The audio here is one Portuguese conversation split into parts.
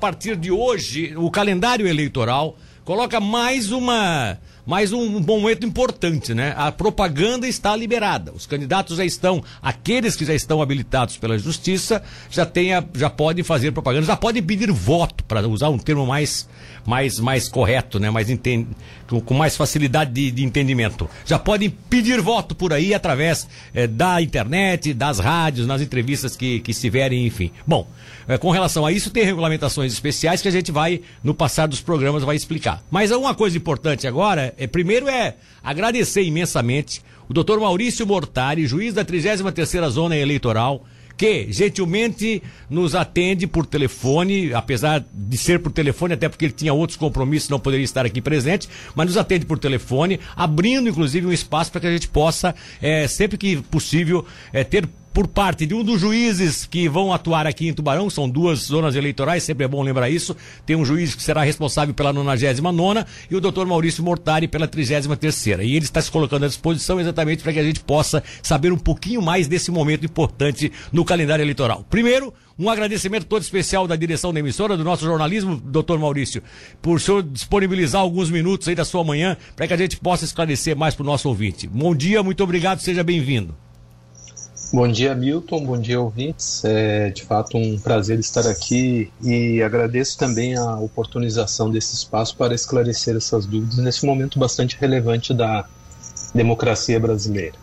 partir de hoje, o calendário eleitoral coloca mais uma mais um, momento importante, né? A propaganda está liberada. Os candidatos já estão, aqueles que já estão habilitados pela justiça, já tenha, já podem fazer propaganda, já podem pedir voto, para usar um termo mais, mais, mais correto, né? Mais entende, com, com, mais facilidade de, de, entendimento. Já podem pedir voto por aí através eh, da internet, das rádios, nas entrevistas que, que estiverem, enfim. Bom, eh, com relação a isso, tem regulamentações especiais que a gente vai, no passar dos programas, vai explicar. Mas uma coisa importante agora é, primeiro é agradecer imensamente o doutor Maurício Mortari, juiz da 33ª Zona Eleitoral, que gentilmente nos atende por telefone, apesar de ser por telefone, até porque ele tinha outros compromissos, não poderia estar aqui presente, mas nos atende por telefone, abrindo inclusive um espaço para que a gente possa, é, sempre que possível, é, ter por parte de um dos juízes que vão atuar aqui em Tubarão, são duas zonas eleitorais, sempre é bom lembrar isso. Tem um juiz que será responsável pela 99 e o doutor Maurício Mortari pela 33 E ele está se colocando à disposição exatamente para que a gente possa saber um pouquinho mais desse momento importante no calendário eleitoral. Primeiro, um agradecimento todo especial da direção da emissora, do nosso jornalismo, doutor Maurício, por o senhor disponibilizar alguns minutos aí da sua manhã para que a gente possa esclarecer mais para o nosso ouvinte. Bom dia, muito obrigado, seja bem-vindo. Bom dia, Milton. Bom dia, ouvintes. É de fato um prazer estar aqui e agradeço também a oportunização desse espaço para esclarecer essas dúvidas nesse momento bastante relevante da democracia brasileira.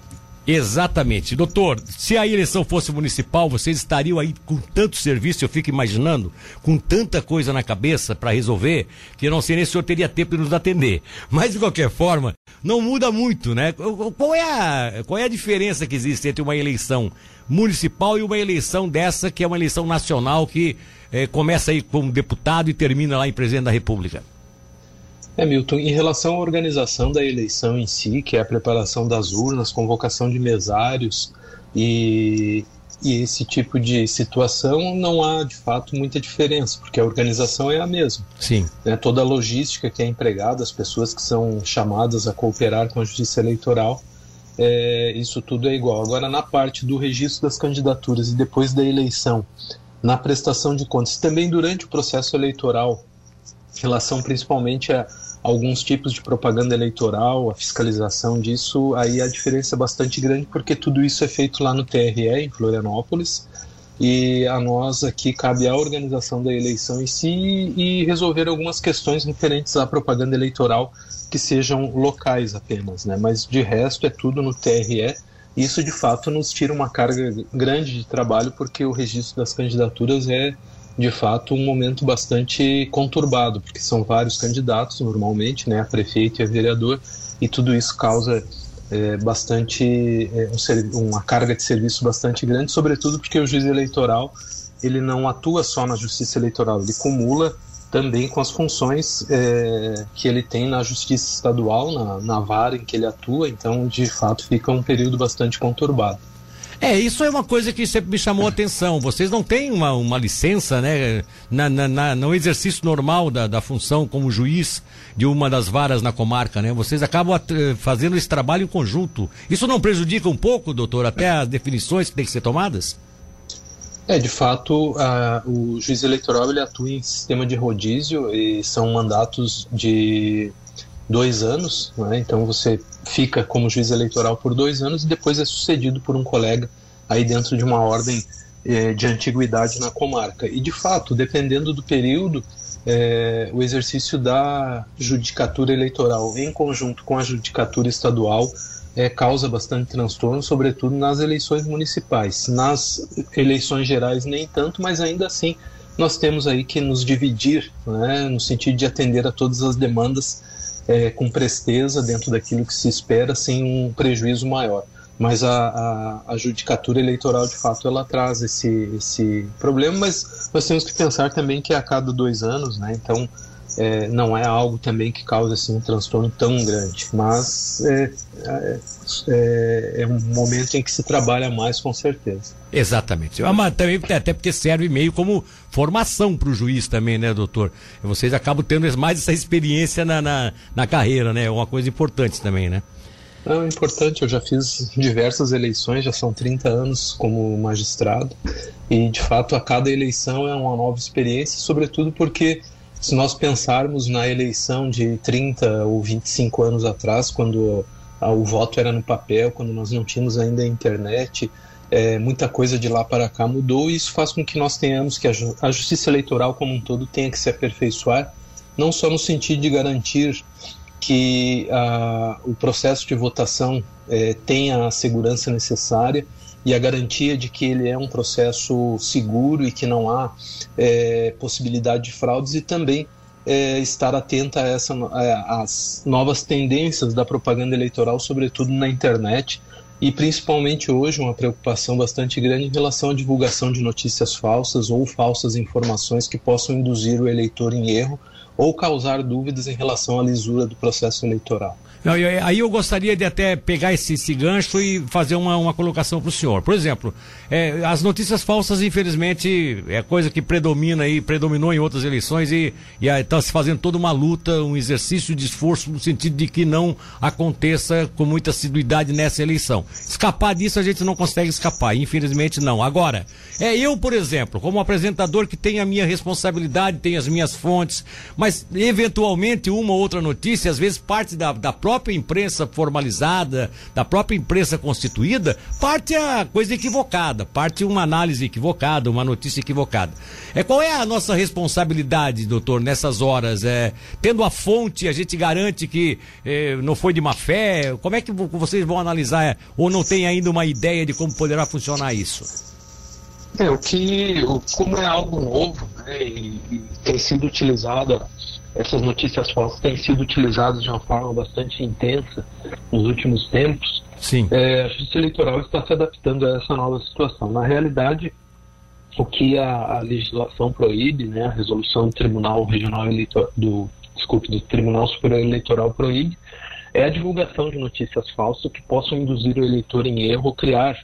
Exatamente. Doutor, se a eleição fosse municipal, vocês estariam aí com tanto serviço, eu fico imaginando, com tanta coisa na cabeça para resolver, que eu não sei nem se o senhor teria tempo de nos atender. Mas, de qualquer forma, não muda muito, né? Qual é a, qual é a diferença que existe entre uma eleição municipal e uma eleição dessa, que é uma eleição nacional, que eh, começa aí como deputado e termina lá em presidente da República? É, Milton, em relação à organização da eleição em si, que é a preparação das urnas, convocação de mesários e, e esse tipo de situação, não há de fato muita diferença, porque a organização é a mesma. Sim. Né, toda a logística que é empregada, as pessoas que são chamadas a cooperar com a justiça eleitoral, é, isso tudo é igual. Agora, na parte do registro das candidaturas e depois da eleição, na prestação de contas, também durante o processo eleitoral, em relação principalmente a alguns tipos de propaganda eleitoral, a fiscalização disso, aí a diferença é bastante grande porque tudo isso é feito lá no TRE, em Florianópolis, e a nós aqui cabe a organização da eleição em si e resolver algumas questões referentes à propaganda eleitoral que sejam locais apenas, né? Mas de resto é tudo no TRE. Isso de fato nos tira uma carga grande de trabalho porque o registro das candidaturas é de fato um momento bastante conturbado, porque são vários candidatos normalmente, né, a prefeito e a vereador, e tudo isso causa é, bastante é, um, uma carga de serviço bastante grande, sobretudo porque o juiz eleitoral ele não atua só na justiça eleitoral, ele cumula também com as funções é, que ele tem na justiça estadual, na, na vara em que ele atua, então de fato fica um período bastante conturbado. É, isso é uma coisa que sempre me chamou a atenção. Vocês não têm uma, uma licença, né? Na, na, na, no exercício normal da, da função como juiz de uma das varas na comarca, né? Vocês acabam fazendo esse trabalho em conjunto. Isso não prejudica um pouco, doutor, até as definições que têm que ser tomadas? É, de fato, a, o juiz eleitoral ele atua em sistema de rodízio e são mandatos de dois anos, né? então você fica como juiz eleitoral por dois anos e depois é sucedido por um colega aí dentro de uma ordem eh, de antiguidade na comarca. E de fato, dependendo do período, eh, o exercício da judicatura eleitoral em conjunto com a judicatura estadual eh, causa bastante transtorno, sobretudo nas eleições municipais. Nas eleições gerais, nem tanto, mas ainda assim nós temos aí que nos dividir, né, no sentido de atender a todas as demandas é, com presteza dentro daquilo que se espera, sem um prejuízo maior. Mas a, a, a judicatura eleitoral, de fato, ela traz esse, esse problema, mas nós temos que pensar também que é a cada dois anos, né? Então, é, não é algo também que cause assim, um transtorno tão grande, mas é, é, é, é um momento em que se trabalha mais com certeza. Exatamente. É mas também, até porque serve meio como formação para o juiz também, né, doutor? Vocês acabam tendo mais essa experiência na, na, na carreira, né? É uma coisa importante também, né? Não, é importante, eu já fiz diversas eleições, já são 30 anos como magistrado, e de fato a cada eleição é uma nova experiência, sobretudo porque se nós pensarmos na eleição de 30 ou 25 anos atrás, quando o voto era no papel, quando nós não tínhamos ainda a internet, é, muita coisa de lá para cá mudou e isso faz com que nós tenhamos que a, a justiça eleitoral como um todo tenha que se aperfeiçoar, não só no sentido de garantir que a, o processo de votação é, tenha a segurança necessária e a garantia de que ele é um processo seguro e que não há é, possibilidade de fraudes e também é, estar atenta a essa, às novas tendências da propaganda eleitoral, sobretudo na internet, e principalmente hoje uma preocupação bastante grande em relação à divulgação de notícias falsas ou falsas informações que possam induzir o eleitor em erro ou causar dúvidas em relação à lisura do processo eleitoral. Não, aí eu gostaria de até pegar esse, esse gancho e fazer uma, uma colocação para o senhor. Por exemplo, é, as notícias falsas, infelizmente, é coisa que predomina aí, predominou em outras eleições e está se fazendo toda uma luta, um exercício de esforço no sentido de que não aconteça com muita assiduidade nessa eleição. Escapar disso a gente não consegue escapar, infelizmente não. Agora, é eu, por exemplo, como apresentador que tem a minha responsabilidade, tem as minhas fontes, mas eventualmente uma ou outra notícia, às vezes parte da, da própria imprensa formalizada, da própria imprensa constituída, parte a coisa equivocada, parte uma análise equivocada, uma notícia equivocada. É qual é a nossa responsabilidade, doutor, nessas horas? É, tendo a fonte, a gente garante que é, não foi de má fé. Como é que vocês vão analisar? É, ou não tem ainda uma ideia de como poderá funcionar isso? É, o que, como é algo novo, né, e, e tem sido utilizado essas notícias falsas têm sido utilizadas de uma forma bastante intensa nos últimos tempos. Sim. É, a Justiça Eleitoral está se adaptando a essa nova situação. Na realidade, o que a, a legislação proíbe, né, a resolução do Tribunal Regional Eleitoral, do, desculpe, do Tribunal Superior Eleitoral proíbe, é a divulgação de notícias falsas que possam induzir o eleitor em erro ou criar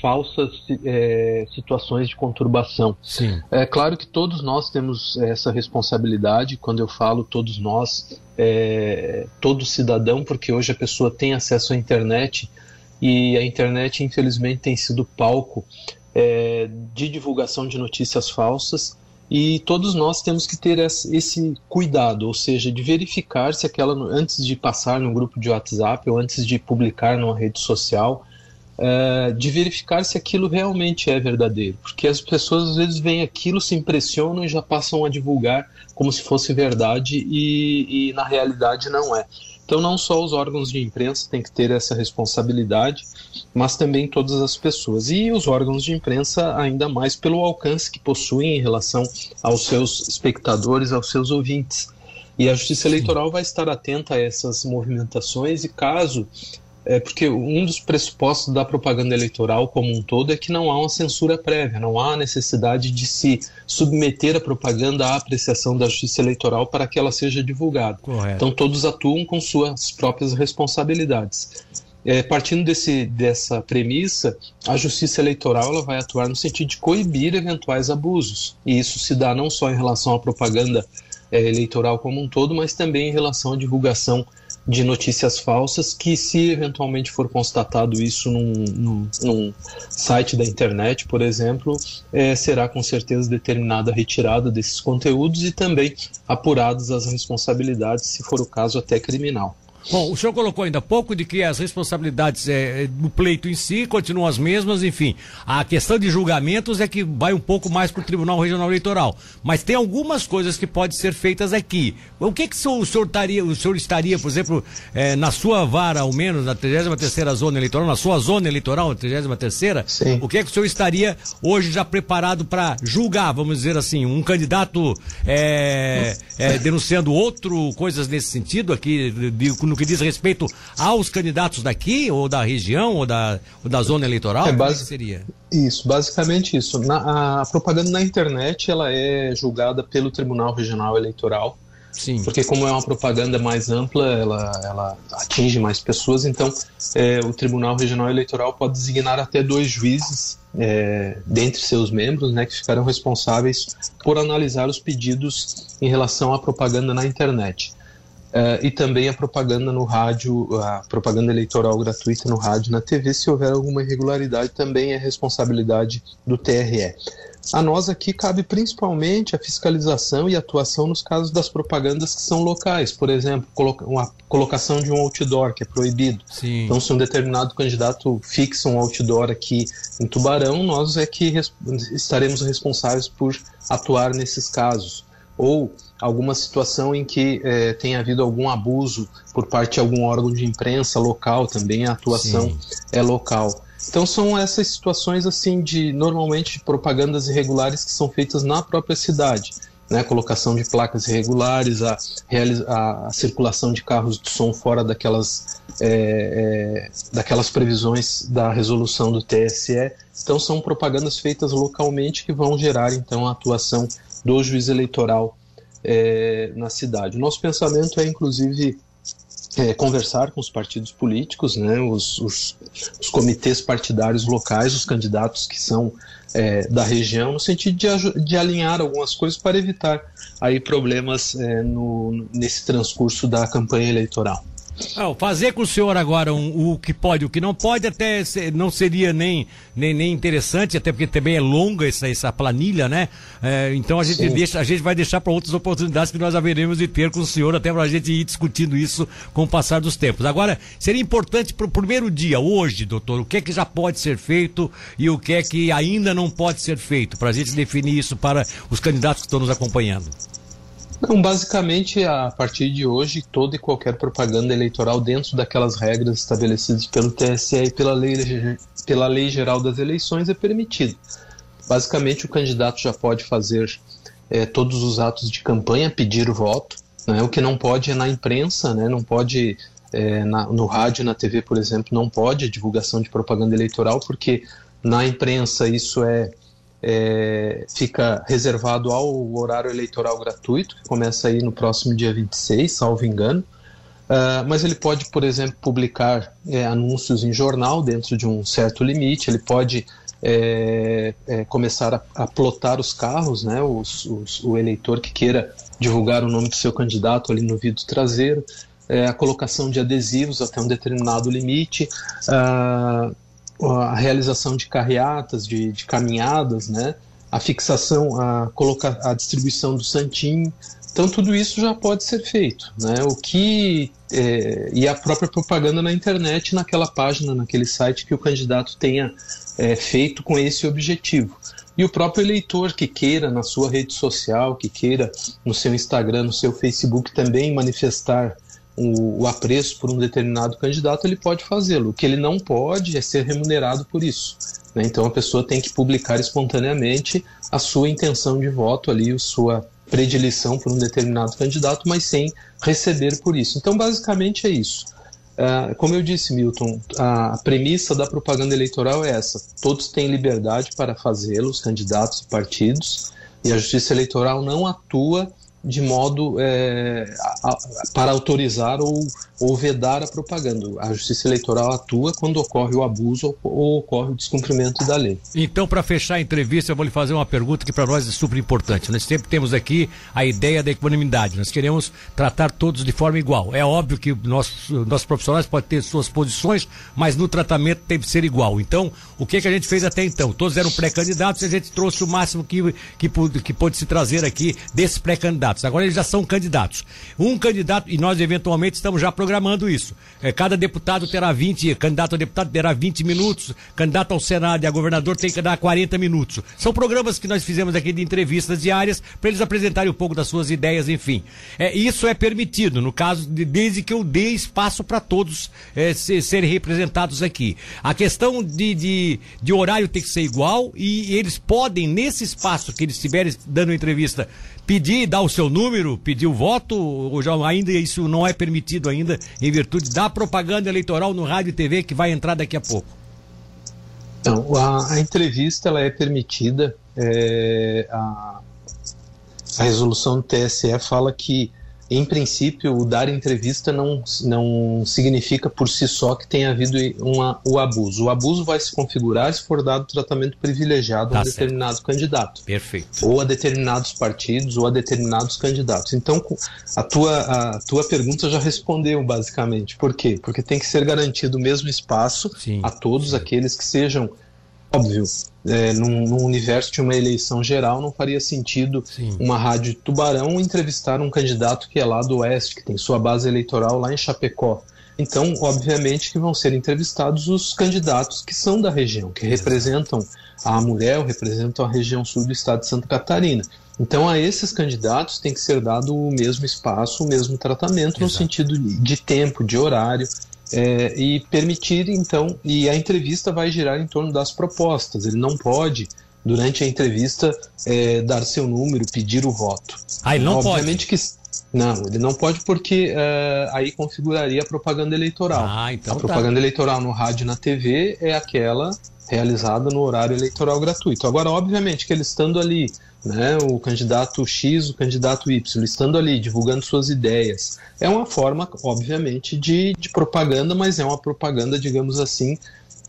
falsas é, situações de conturbação. Sim. É claro que todos nós temos essa responsabilidade. Quando eu falo todos nós, é, todo cidadão, porque hoje a pessoa tem acesso à internet e a internet, infelizmente, tem sido palco é, de divulgação de notícias falsas. E todos nós temos que ter esse cuidado, ou seja, de verificar se aquela, antes de passar no grupo de WhatsApp ou antes de publicar numa rede social, uh, de verificar se aquilo realmente é verdadeiro. Porque as pessoas às vezes veem aquilo, se impressionam e já passam a divulgar como se fosse verdade e, e na realidade não é. Então, não só os órgãos de imprensa têm que ter essa responsabilidade, mas também todas as pessoas. E os órgãos de imprensa, ainda mais pelo alcance que possuem em relação aos seus espectadores, aos seus ouvintes. E a Justiça Eleitoral vai estar atenta a essas movimentações e, caso é porque um dos pressupostos da propaganda eleitoral como um todo é que não há uma censura prévia, não há necessidade de se submeter a propaganda à apreciação da justiça eleitoral para que ela seja divulgada. Correto. Então todos atuam com suas próprias responsabilidades. É, partindo desse, dessa premissa, a justiça eleitoral ela vai atuar no sentido de coibir eventuais abusos. E isso se dá não só em relação à propaganda é, eleitoral como um todo, mas também em relação à divulgação de notícias falsas que, se eventualmente for constatado isso num, num, num site da internet, por exemplo, é, será com certeza determinada a retirada desses conteúdos e também apuradas as responsabilidades, se for o caso, até criminal. Bom, o senhor colocou ainda pouco de que as responsabilidades é, do pleito em si continuam as mesmas, enfim. A questão de julgamentos é que vai um pouco mais para o Tribunal Regional Eleitoral. Mas tem algumas coisas que podem ser feitas aqui. O que, que o, senhor estaria, o senhor estaria, por exemplo, é, na sua vara, ao menos, na 33 zona eleitoral, na sua zona eleitoral, na 33 Sim. o que, que o senhor estaria hoje já preparado para julgar, vamos dizer assim, um candidato é, é, denunciando outro, coisas nesse sentido aqui, de, de, no que diz respeito aos candidatos daqui, ou da região, ou da, ou da zona eleitoral? É, base... seria? Isso, basicamente isso. Na, a propaganda na internet ela é julgada pelo Tribunal Regional Eleitoral. Sim. Porque como é uma propaganda mais ampla, ela, ela atinge mais pessoas, então é, o Tribunal Regional Eleitoral pode designar até dois juízes é, dentre seus membros, né, que ficarão responsáveis por analisar os pedidos em relação à propaganda na internet. Uh, e também a propaganda no rádio, a propaganda eleitoral gratuita no rádio na TV, se houver alguma irregularidade, também é responsabilidade do TRE. A nós aqui cabe principalmente a fiscalização e atuação nos casos das propagandas que são locais, por exemplo, uma colocação de um outdoor que é proibido. Sim. Então, se um determinado candidato fixa um outdoor aqui em Tubarão, nós é que estaremos responsáveis por atuar nesses casos. Ou alguma situação em que é, tenha havido algum abuso por parte de algum órgão de imprensa local, também a atuação Sim. é local. Então são essas situações assim de normalmente de propagandas irregulares que são feitas na própria cidade. Né, colocação de placas irregulares, a, a, circulação de carros de som fora daquelas, é, é, daquelas previsões da resolução do TSE. Então são propagandas feitas localmente que vão gerar então a atuação do juiz eleitoral é, na cidade. Nosso pensamento é inclusive é, conversar com os partidos políticos, né, os, os, os, comitês partidários locais, os candidatos que são é, da região, no sentido de, de, alinhar algumas coisas para evitar aí problemas é, no, nesse transcurso da campanha eleitoral. Ah, fazer com o senhor agora um, o que pode, o que não pode, até ser, não seria nem, nem, nem interessante, até porque também é longa essa, essa planilha, né? É, então a gente, deixa, a gente vai deixar para outras oportunidades que nós haveremos de ter com o senhor, até para a gente ir discutindo isso com o passar dos tempos. Agora, seria importante para o primeiro dia, hoje, doutor, o que é que já pode ser feito e o que é que ainda não pode ser feito, para a gente definir isso para os candidatos que estão nos acompanhando. Então, basicamente, a partir de hoje, toda e qualquer propaganda eleitoral dentro daquelas regras estabelecidas pelo TSE e pela lei, pela lei geral das eleições é permitido. Basicamente, o candidato já pode fazer é, todos os atos de campanha, pedir o voto. Né? O que não pode é na imprensa, né? não pode é, na, no rádio, na TV, por exemplo, não pode divulgação de propaganda eleitoral, porque na imprensa isso é é, fica reservado ao horário eleitoral gratuito, que começa aí no próximo dia 26, salvo engano. Uh, mas ele pode, por exemplo, publicar é, anúncios em jornal dentro de um certo limite, ele pode é, é, começar a, a, plotar os carros, né, os, os, o eleitor que queira divulgar o nome do seu candidato ali no vidro traseiro, é, a colocação de adesivos até um determinado limite, uh, a realização de carreatas, de, de caminhadas, né? a fixação, a, colocar, a distribuição do santinho. Então tudo isso já pode ser feito, né? O que é, e a própria propaganda na internet, naquela página, naquele site que o candidato tenha é, feito com esse objetivo. E o próprio eleitor que queira na sua rede social, que queira no seu Instagram, no seu Facebook também manifestar o, o apreço por um determinado candidato, ele pode fazê-lo. O que ele não pode é ser remunerado por isso. Né? Então a pessoa tem que publicar espontaneamente a sua intenção de voto ali, a sua predileção por um determinado candidato, mas sem receber por isso. Então, basicamente é isso. Uh, como eu disse, Milton, a premissa da propaganda eleitoral é essa: todos têm liberdade para fazê-lo, os candidatos e partidos, e a Justiça Eleitoral não atua de modo é, a, a, para autorizar ou, ou vedar a propaganda. A Justiça Eleitoral atua quando ocorre o abuso ou, ou ocorre o descumprimento da lei. Então, para fechar a entrevista, eu vou lhe fazer uma pergunta que para nós é super importante. Nós sempre temos aqui a ideia da equanimidade. Nós queremos tratar todos de forma igual. É óbvio que nossos, nossos profissionais podem ter suas posições, mas no tratamento tem que ser igual. Então, o que, que a gente fez até então? Todos eram pré-candidatos e a gente trouxe o máximo que, que, que pôde se trazer aqui desses pré-candidatos candidatos, agora eles já são candidatos. Um candidato, e nós eventualmente estamos já programando isso. É, cada deputado terá 20, candidato a deputado terá 20 minutos, candidato ao Senado e a governador tem que dar 40 minutos. São programas que nós fizemos aqui de entrevistas diárias para eles apresentarem um pouco das suas ideias, enfim. É, isso é permitido, no caso, de, desde que eu dê espaço para todos é, se, serem representados aqui. A questão de, de, de horário tem que ser igual e eles podem, nesse espaço que eles estiverem dando entrevista, pedir, dar o seu número, pedir o voto, ou já ainda isso não é permitido ainda em virtude da propaganda eleitoral no rádio e TV que vai entrar daqui a pouco? Então, a, a entrevista ela é permitida. É, a, a resolução do TSE fala que em princípio, o dar entrevista não, não significa por si só que tenha havido uma, o abuso. O abuso vai se configurar se for dado tratamento privilegiado tá a um certo. determinado candidato. Perfeito. Ou a determinados partidos ou a determinados candidatos. Então, a tua, a tua pergunta já respondeu, basicamente. Por quê? Porque tem que ser garantido o mesmo espaço sim, a todos sim. aqueles que sejam óbvio, é, num, num, universo de uma eleição geral, não faria sentido Sim. uma rádio Tubarão entrevistar um candidato que é lá do Oeste, que tem sua base eleitoral lá em Chapecó. Então, obviamente que vão ser entrevistados os candidatos que são da região, que representam a Amurel, representam a região sul do estado de Santa Catarina. Então, a esses candidatos tem que ser dado o mesmo espaço, o mesmo tratamento, Exato. no sentido de tempo, de horário, é, e permitir então e a entrevista vai girar em torno das propostas. Ele não pode durante a entrevista é, dar seu número, pedir o voto. Ah, ele não Obviamente pode. que não, ele não pode porque uh, aí configuraria a propaganda eleitoral. Ah, então a tá. propaganda eleitoral no rádio e na TV é aquela realizada no horário eleitoral gratuito. Agora, obviamente que ele estando ali né, o candidato X, o candidato Y, estando ali, divulgando suas ideias. É uma forma, obviamente, de, de propaganda, mas é uma propaganda, digamos assim,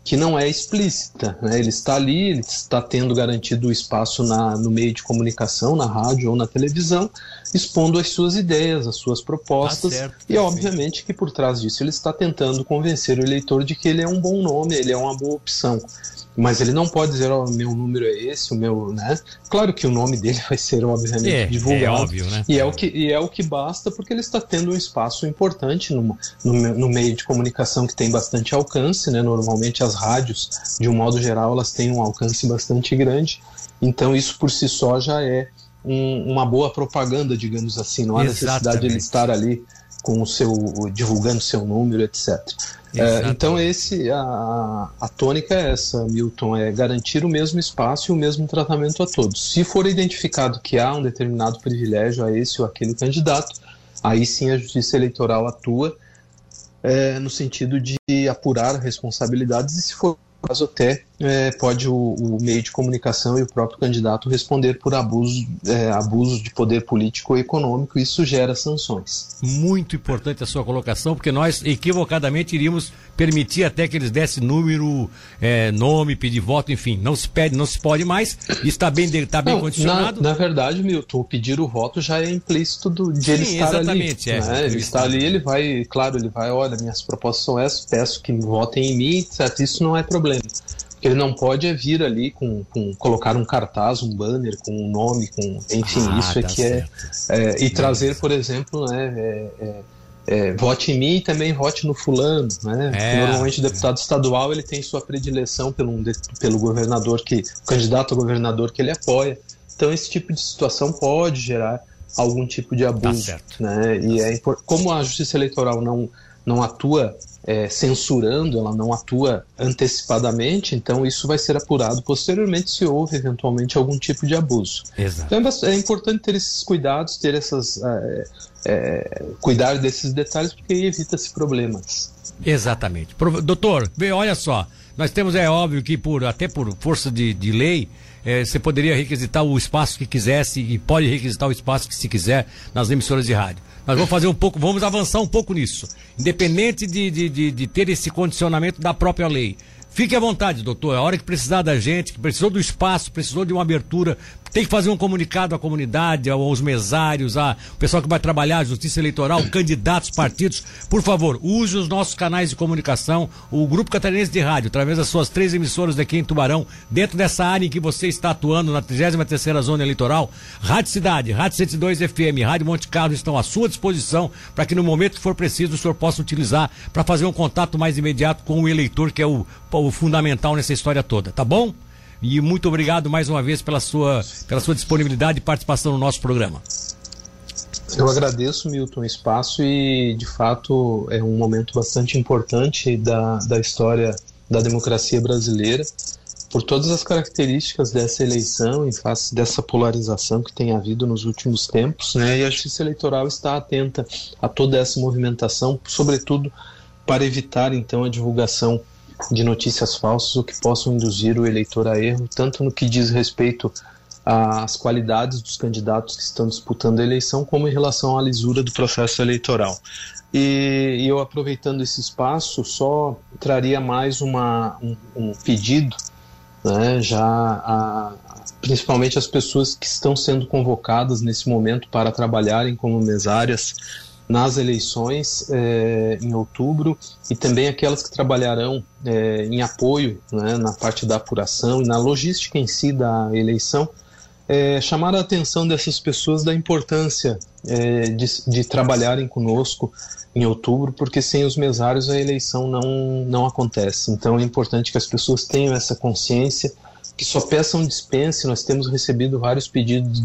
que não é explícita. Né? Ele está ali, ele está tendo garantido o espaço na, no meio de comunicação, na rádio ou na televisão, expondo as suas ideias, as suas propostas, tá certo, e obviamente que por trás disso ele está tentando convencer o eleitor de que ele é um bom nome, ele é uma boa opção mas ele não pode dizer, ó, oh, meu número é esse, o meu, né? Claro que o nome dele vai ser, obviamente, é, divulgado. É óbvio, né? E é, o que, e é o que basta porque ele está tendo um espaço importante no, no, no meio de comunicação que tem bastante alcance, né? Normalmente as rádios, de um modo geral, elas têm um alcance bastante grande. Então isso por si só já é um, uma boa propaganda, digamos assim. Não há Exatamente. necessidade de ele estar ali com o seu divulgando seu número, etc. É, então esse a, a tônica é essa, Milton, é garantir o mesmo espaço e o mesmo tratamento a todos. Se for identificado que há um determinado privilégio a esse ou aquele candidato, aí sim a Justiça Eleitoral atua é, no sentido de apurar responsabilidades e se for caso até é, pode o, o, meio de comunicação e o próprio candidato responder por abuso, é, abuso de poder político ou econômico, e isso gera sanções. Muito importante a sua colocação, porque nós equivocadamente iríamos permitir até que eles dessem número, é, nome, pedir voto, enfim, não se pede, não se pode mais, está bem, está bem não, condicionado. Na, na, verdade, Milton, pedir o voto já é implícito do, de Sim, ele estar exatamente, ali. É, né? Ele está ali, ele vai, claro, ele vai, olha, minhas propostas são essas, peço que votem em mim, certo? Isso não é problema ele não pode é vir ali com, com, colocar um cartaz, um banner com um nome, com enfim, ah, isso é tá que é, é, e trazer, por exemplo, né, é, é, vote em mim e também vote no fulano, né? É, Normalmente o deputado estadual ele tem sua predileção pelo, pelo governador que, o candidato a governador que ele apoia. Então esse tipo de situação pode gerar algum tipo de abuso, tá né? E é como a Justiça Eleitoral não não atua é, censurando, ela não atua antecipadamente, então isso vai ser apurado posteriormente se houve eventualmente algum tipo de abuso. Exato. Então é, é importante ter esses cuidados, ter essas. É, é, cuidar desses detalhes, porque evita-se problemas. Exatamente. Doutor, olha só, nós temos, é óbvio que por até por força de, de lei, é, você poderia requisitar o espaço que quisesse e pode requisitar o espaço que se quiser nas emissoras de rádio. Nós vamos fazer um pouco, vamos avançar um pouco nisso. Independente de, de, de, de ter esse condicionamento da própria lei. Fique à vontade, doutor. A hora que precisar da gente, que precisou do espaço, precisou de uma abertura, tem que fazer um comunicado à comunidade, aos mesários, ao pessoal que vai trabalhar, a justiça eleitoral, candidatos, partidos. Por favor, use os nossos canais de comunicação, o Grupo Catarinense de Rádio, através das suas três emissoras daqui em Tubarão, dentro dessa área em que você está atuando, na 33 Zona Eleitoral. Rádio Cidade, Rádio 102 FM, Rádio Monte Carlo estão à sua disposição para que no momento que for preciso o senhor possa utilizar para fazer um contato mais imediato com o eleitor, que é o, o fundamental nessa história toda, tá bom? E muito obrigado mais uma vez pela sua, pela sua disponibilidade e participação no nosso programa. Eu agradeço, Milton, o espaço e, de fato, é um momento bastante importante da, da história da democracia brasileira, por todas as características dessa eleição, em face dessa polarização que tem havido nos últimos tempos, né? e a Justiça Eleitoral está atenta a toda essa movimentação, sobretudo para evitar, então, a divulgação de notícias falsas ou que possam induzir o eleitor a erro, tanto no que diz respeito às qualidades dos candidatos que estão disputando a eleição, como em relação à lisura do processo eleitoral. E, e eu, aproveitando esse espaço, só traria mais uma, um, um pedido, né, já a, principalmente as pessoas que estão sendo convocadas nesse momento para trabalharem como mesárias nas eleições é, em outubro e também aquelas que trabalharão é, em apoio né, na parte da apuração e na logística em si da eleição, é, chamar a atenção dessas pessoas da importância de, de trabalharem conosco em outubro, porque sem os mesários a eleição não, não acontece. Então é importante que as pessoas tenham essa consciência, que só peçam dispensa. Nós temos recebido vários pedidos,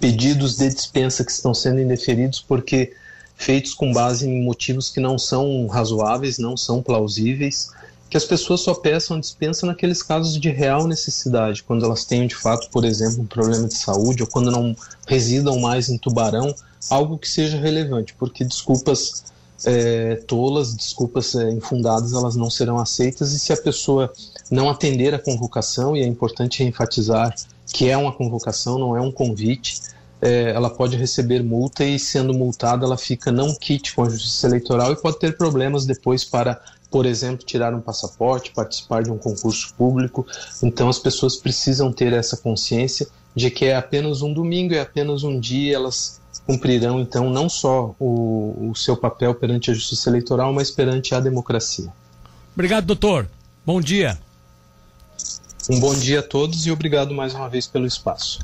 pedidos de dispensa que estão sendo indeferidos porque feitos com base em motivos que não são razoáveis, não são plausíveis, que as pessoas só peçam dispensa naqueles casos de real necessidade, quando elas tenham de fato, por exemplo, um problema de saúde ou quando não residam mais em Tubarão algo que seja relevante, porque desculpas é, tolas, desculpas é, infundadas, elas não serão aceitas e se a pessoa não atender a convocação, e é importante enfatizar que é uma convocação, não é um convite, é, ela pode receber multa e, sendo multada, ela fica não quite com a justiça eleitoral e pode ter problemas depois para, por exemplo, tirar um passaporte, participar de um concurso público. Então, as pessoas precisam ter essa consciência de que é apenas um domingo, é apenas um dia, elas cumprirão então não só o, o seu papel perante a justiça eleitoral, mas perante a democracia. Obrigado, doutor. Bom dia. Um bom dia a todos e obrigado mais uma vez pelo espaço.